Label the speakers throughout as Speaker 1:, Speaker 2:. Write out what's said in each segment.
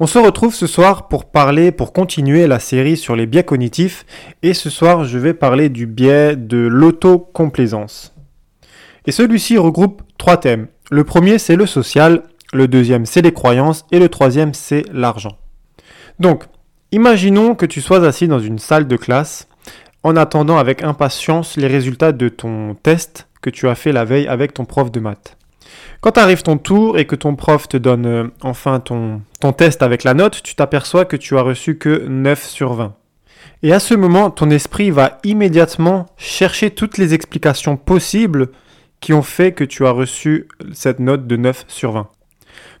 Speaker 1: On se retrouve ce soir pour parler, pour continuer la série sur les biais cognitifs, et ce soir je vais parler du biais de l'autocomplaisance. Et celui-ci regroupe trois thèmes. Le premier c'est le social, le deuxième c'est les croyances, et le troisième c'est l'argent. Donc, imaginons que tu sois assis dans une salle de classe en attendant avec impatience les résultats de ton test que tu as fait la veille avec ton prof de maths. Quand arrive ton tour et que ton prof te donne euh, enfin ton, test avec la note, tu t'aperçois que tu as reçu que 9 sur 20. Et à ce moment, ton esprit va immédiatement chercher toutes les explications possibles qui ont fait que tu as reçu cette note de 9 sur 20.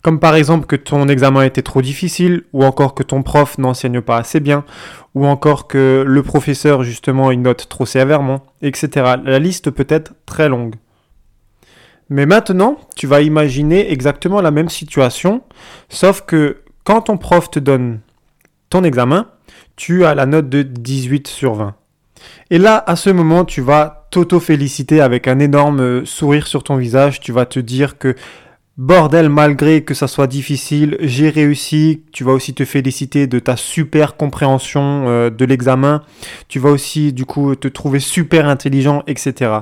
Speaker 1: Comme par exemple que ton examen était trop difficile, ou encore que ton prof n'enseigne pas assez bien, ou encore que le professeur justement il note trop sévèrement, etc. La liste peut être très longue. Mais maintenant, tu vas imaginer exactement la même situation, sauf que quand ton prof te donne ton examen, tu as la note de 18 sur 20. Et là, à ce moment, tu vas t'auto-féliciter avec un énorme sourire sur ton visage. Tu vas te dire que, bordel, malgré que ça soit difficile, j'ai réussi. Tu vas aussi te féliciter de ta super compréhension euh, de l'examen. Tu vas aussi, du coup, te trouver super intelligent, etc.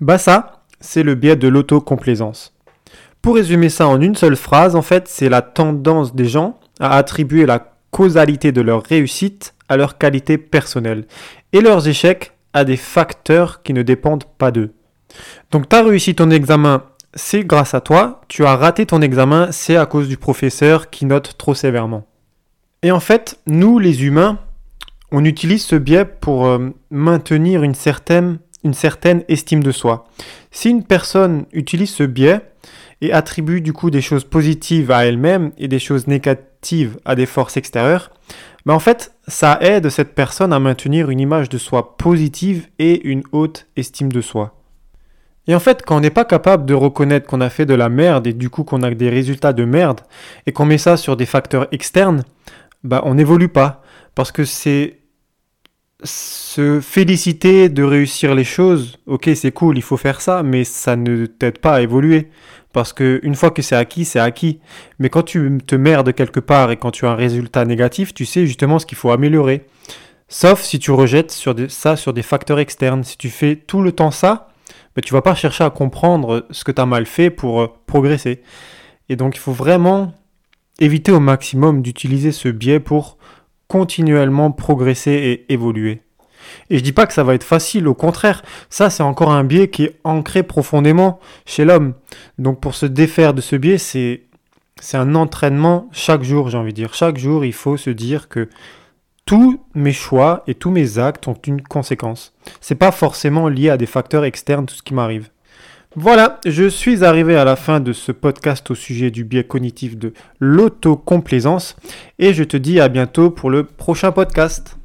Speaker 1: Bah ça, c'est le biais de l'autocomplaisance. Pour résumer ça en une seule phrase, en fait, c'est la tendance des gens à attribuer la causalité de leur réussite à leur qualité personnelle et leurs échecs à des facteurs qui ne dépendent pas d'eux. Donc tu as réussi ton examen, c'est grâce à toi, tu as raté ton examen, c'est à cause du professeur qui note trop sévèrement. Et en fait, nous les humains, on utilise ce biais pour euh, maintenir une certaine une certaine estime de soi. Si une personne utilise ce biais et attribue du coup des choses positives à elle-même et des choses négatives à des forces extérieures, ben en fait, ça aide cette personne à maintenir une image de soi positive et une haute estime de soi. Et en fait, quand on n'est pas capable de reconnaître qu'on a fait de la merde et du coup qu'on a des résultats de merde et qu'on met ça sur des facteurs externes, bah on n'évolue pas. Parce que c'est se féliciter de réussir les choses, ok, c'est cool, il faut faire ça, mais ça ne t'aide pas à évoluer. Parce que une fois que c'est acquis, c'est acquis. Mais quand tu te merdes quelque part et quand tu as un résultat négatif, tu sais justement ce qu'il faut améliorer. Sauf si tu rejettes sur ça sur des facteurs externes. Si tu fais tout le temps ça, ben, tu vas pas chercher à comprendre ce que tu as mal fait pour euh, progresser. Et donc il faut vraiment éviter au maximum d'utiliser ce biais pour continuellement progresser et évoluer. Et je dis pas que ça va être facile, au contraire, ça c'est encore un biais qui est ancré profondément chez l'homme. Donc pour se défaire de ce biais, c'est c'est un entraînement chaque jour, j'ai envie de dire. Chaque jour, il faut se dire que tous mes choix et tous mes actes ont une conséquence. C'est pas forcément lié à des facteurs externes tout ce qui m'arrive. Voilà, je suis arrivé à la fin de ce podcast au sujet du biais cognitif de l'autocomplaisance et je te dis à bientôt pour le prochain podcast.